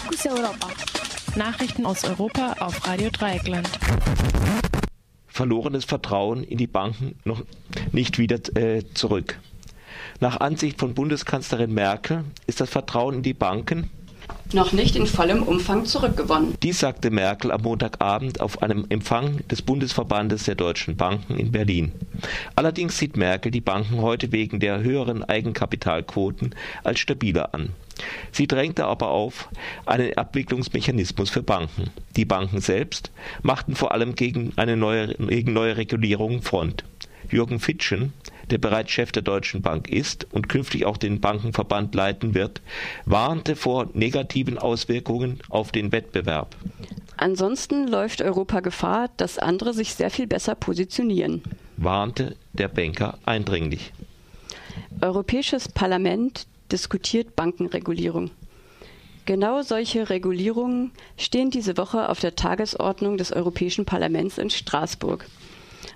Fokus Europa. Nachrichten aus Europa auf Radio Dreieckland. Verlorenes Vertrauen in die Banken noch nicht wieder äh, zurück. Nach Ansicht von Bundeskanzlerin Merkel ist das Vertrauen in die Banken noch nicht in vollem Umfang zurückgewonnen. Dies sagte Merkel am Montagabend auf einem Empfang des Bundesverbandes der deutschen Banken in Berlin. Allerdings sieht Merkel die Banken heute wegen der höheren Eigenkapitalquoten als stabiler an. Sie drängte aber auf einen Abwicklungsmechanismus für Banken. Die Banken selbst machten vor allem gegen eine neue, gegen neue Regulierung Front. Jürgen Fitschen, der bereits Chef der Deutschen Bank ist und künftig auch den Bankenverband leiten wird, warnte vor negativen Auswirkungen auf den Wettbewerb. Ansonsten läuft Europa Gefahr, dass andere sich sehr viel besser positionieren, warnte der Banker eindringlich. Europäisches Parlament diskutiert Bankenregulierung. Genau solche Regulierungen stehen diese Woche auf der Tagesordnung des Europäischen Parlaments in Straßburg.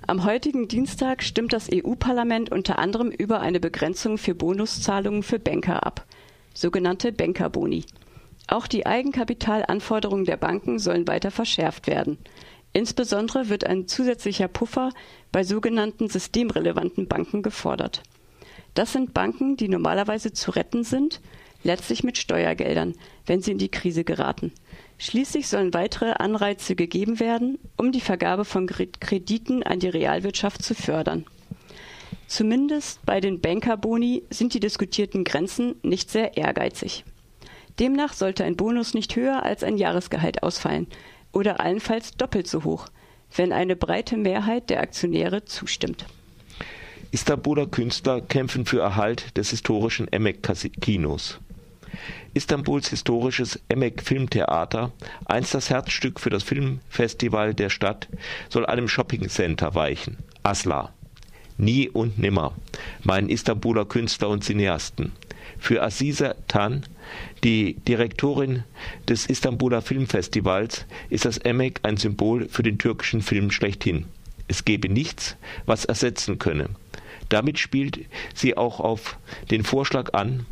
Am heutigen Dienstag stimmt das EU-Parlament unter anderem über eine Begrenzung für Bonuszahlungen für Banker ab, sogenannte Bankerboni. Auch die Eigenkapitalanforderungen der Banken sollen weiter verschärft werden. Insbesondere wird ein zusätzlicher Puffer bei sogenannten systemrelevanten Banken gefordert. Das sind Banken, die normalerweise zu retten sind, letztlich mit Steuergeldern, wenn sie in die Krise geraten. Schließlich sollen weitere Anreize gegeben werden, um die Vergabe von Krediten an die Realwirtschaft zu fördern. Zumindest bei den Bankerboni sind die diskutierten Grenzen nicht sehr ehrgeizig. Demnach sollte ein Bonus nicht höher als ein Jahresgehalt ausfallen oder allenfalls doppelt so hoch, wenn eine breite Mehrheit der Aktionäre zustimmt. Istanbuler Künstler kämpfen für Erhalt des historischen Emek-Kinos. Istanbuls historisches Emek Filmtheater, einst das Herzstück für das Filmfestival der Stadt, soll einem Shoppingcenter weichen. Asla. Nie und nimmer, meinen Istanbuler Künstler und Cineasten. Für Aziza Tan, die Direktorin des Istanbuler Filmfestivals, ist das Emek ein Symbol für den türkischen Film schlechthin. Es gebe nichts, was ersetzen könne. Damit spielt sie auch auf den Vorschlag an,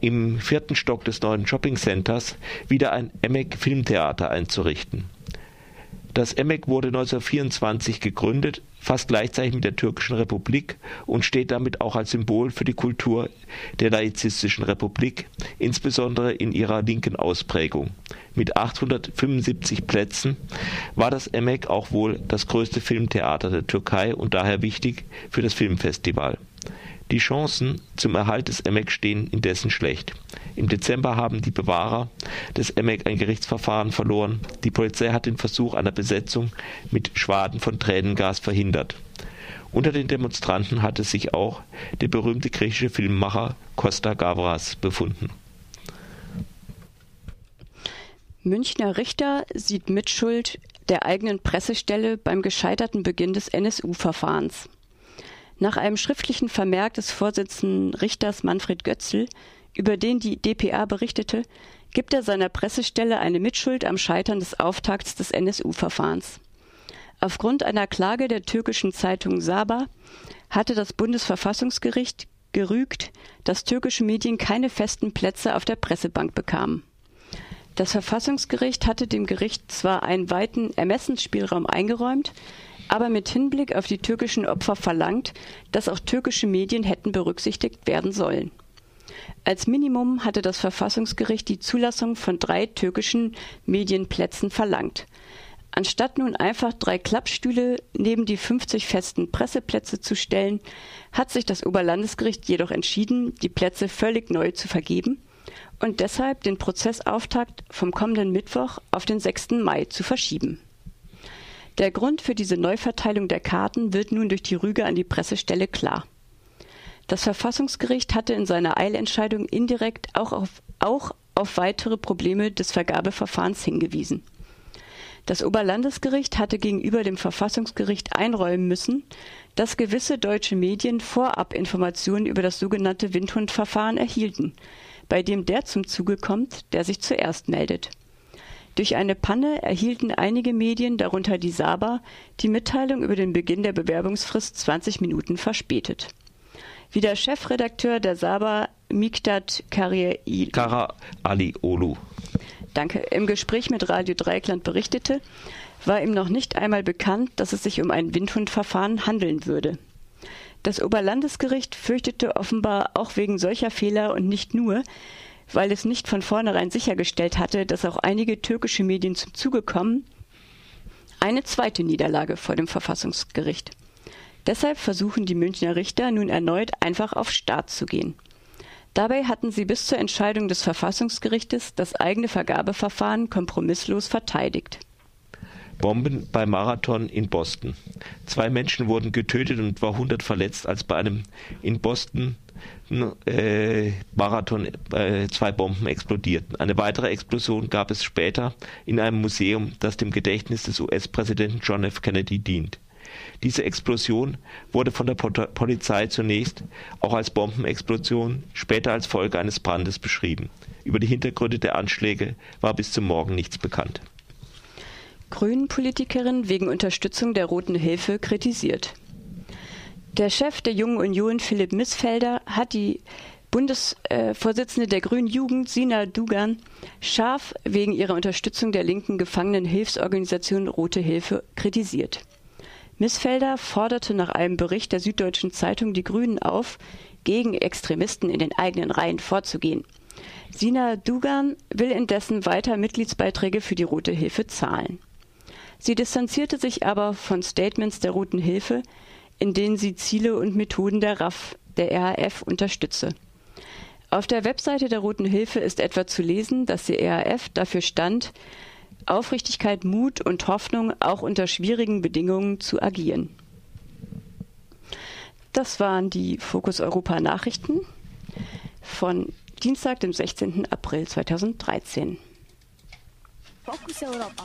im vierten Stock des neuen Shopping Centers wieder ein Emek Filmtheater einzurichten. Das Emek wurde 1924 gegründet, fast gleichzeitig mit der türkischen Republik und steht damit auch als Symbol für die Kultur der laizistischen Republik, insbesondere in ihrer linken Ausprägung. Mit 875 Plätzen war das Emek auch wohl das größte Filmtheater der Türkei und daher wichtig für das Filmfestival. Die Chancen zum Erhalt des Emek stehen indessen schlecht. Im Dezember haben die Bewahrer des Emek ein Gerichtsverfahren verloren. Die Polizei hat den Versuch einer Besetzung mit Schwaden von Tränengas verhindert. Unter den Demonstranten hatte sich auch der berühmte griechische Filmemacher Costa Gavras befunden. Münchner Richter sieht Mitschuld der eigenen Pressestelle beim gescheiterten Beginn des NSU-Verfahrens. Nach einem schriftlichen Vermerk des Vorsitzenden Richters Manfred Götzl, über den die dpa berichtete, gibt er seiner Pressestelle eine Mitschuld am Scheitern des Auftakts des NSU-Verfahrens. Aufgrund einer Klage der türkischen Zeitung Saba hatte das Bundesverfassungsgericht gerügt, dass türkische Medien keine festen Plätze auf der Pressebank bekamen. Das Verfassungsgericht hatte dem Gericht zwar einen weiten Ermessensspielraum eingeräumt, aber mit Hinblick auf die türkischen Opfer verlangt, dass auch türkische Medien hätten berücksichtigt werden sollen. Als Minimum hatte das Verfassungsgericht die Zulassung von drei türkischen Medienplätzen verlangt. Anstatt nun einfach drei Klappstühle neben die 50 festen Presseplätze zu stellen, hat sich das Oberlandesgericht jedoch entschieden, die Plätze völlig neu zu vergeben und deshalb den Prozessauftakt vom kommenden Mittwoch auf den 6. Mai zu verschieben. Der Grund für diese Neuverteilung der Karten wird nun durch die Rüge an die Pressestelle klar. Das Verfassungsgericht hatte in seiner Eilentscheidung indirekt auch auf, auch auf weitere Probleme des Vergabeverfahrens hingewiesen. Das Oberlandesgericht hatte gegenüber dem Verfassungsgericht einräumen müssen, dass gewisse deutsche Medien vorab Informationen über das sogenannte Windhundverfahren erhielten, bei dem der zum Zuge kommt, der sich zuerst meldet. Durch eine Panne erhielten einige Medien, darunter die Saba, die Mitteilung über den Beginn der Bewerbungsfrist 20 Minuten verspätet. Wie der Chefredakteur der Saba Miktat Kariaili. Kara Ali Olu. Danke. Im Gespräch mit Radio Dreieckland berichtete, war ihm noch nicht einmal bekannt, dass es sich um ein Windhundverfahren handeln würde. Das Oberlandesgericht fürchtete offenbar auch wegen solcher Fehler und nicht nur, weil es nicht von vornherein sichergestellt hatte, dass auch einige türkische Medien zum Zuge kommen, eine zweite Niederlage vor dem Verfassungsgericht. Deshalb versuchen die Münchner Richter nun erneut einfach auf Start zu gehen. Dabei hatten sie bis zur Entscheidung des Verfassungsgerichtes das eigene Vergabeverfahren kompromisslos verteidigt. Bomben beim Marathon in Boston. Zwei Menschen wurden getötet und etwa 100 verletzt, als bei einem in Boston äh, Marathon äh, zwei Bomben explodierten. Eine weitere Explosion gab es später in einem Museum, das dem Gedächtnis des US-Präsidenten John F. Kennedy dient. Diese Explosion wurde von der Polizei zunächst auch als Bombenexplosion, später als Folge eines Brandes beschrieben. Über die Hintergründe der Anschläge war bis zum Morgen nichts bekannt. Grünen-Politikerin wegen Unterstützung der Roten Hilfe kritisiert. Der Chef der Jungen Union, Philipp Missfelder, hat die Bundesvorsitzende der Grünen Jugend, Sina Dugan, scharf wegen ihrer Unterstützung der linken Gefangenenhilfsorganisation Rote Hilfe kritisiert. Missfelder forderte nach einem Bericht der Süddeutschen Zeitung die Grünen auf, gegen Extremisten in den eigenen Reihen vorzugehen. Sina Dugan will indessen weiter Mitgliedsbeiträge für die Rote Hilfe zahlen. Sie distanzierte sich aber von Statements der Roten Hilfe, in denen sie Ziele und Methoden der RAF, der RAF, unterstütze. Auf der Webseite der Roten Hilfe ist etwa zu lesen, dass die RAF dafür stand, Aufrichtigkeit, Mut und Hoffnung auch unter schwierigen Bedingungen zu agieren. Das waren die Fokus Europa Nachrichten von Dienstag, dem 16. April 2013. Fokus Europa.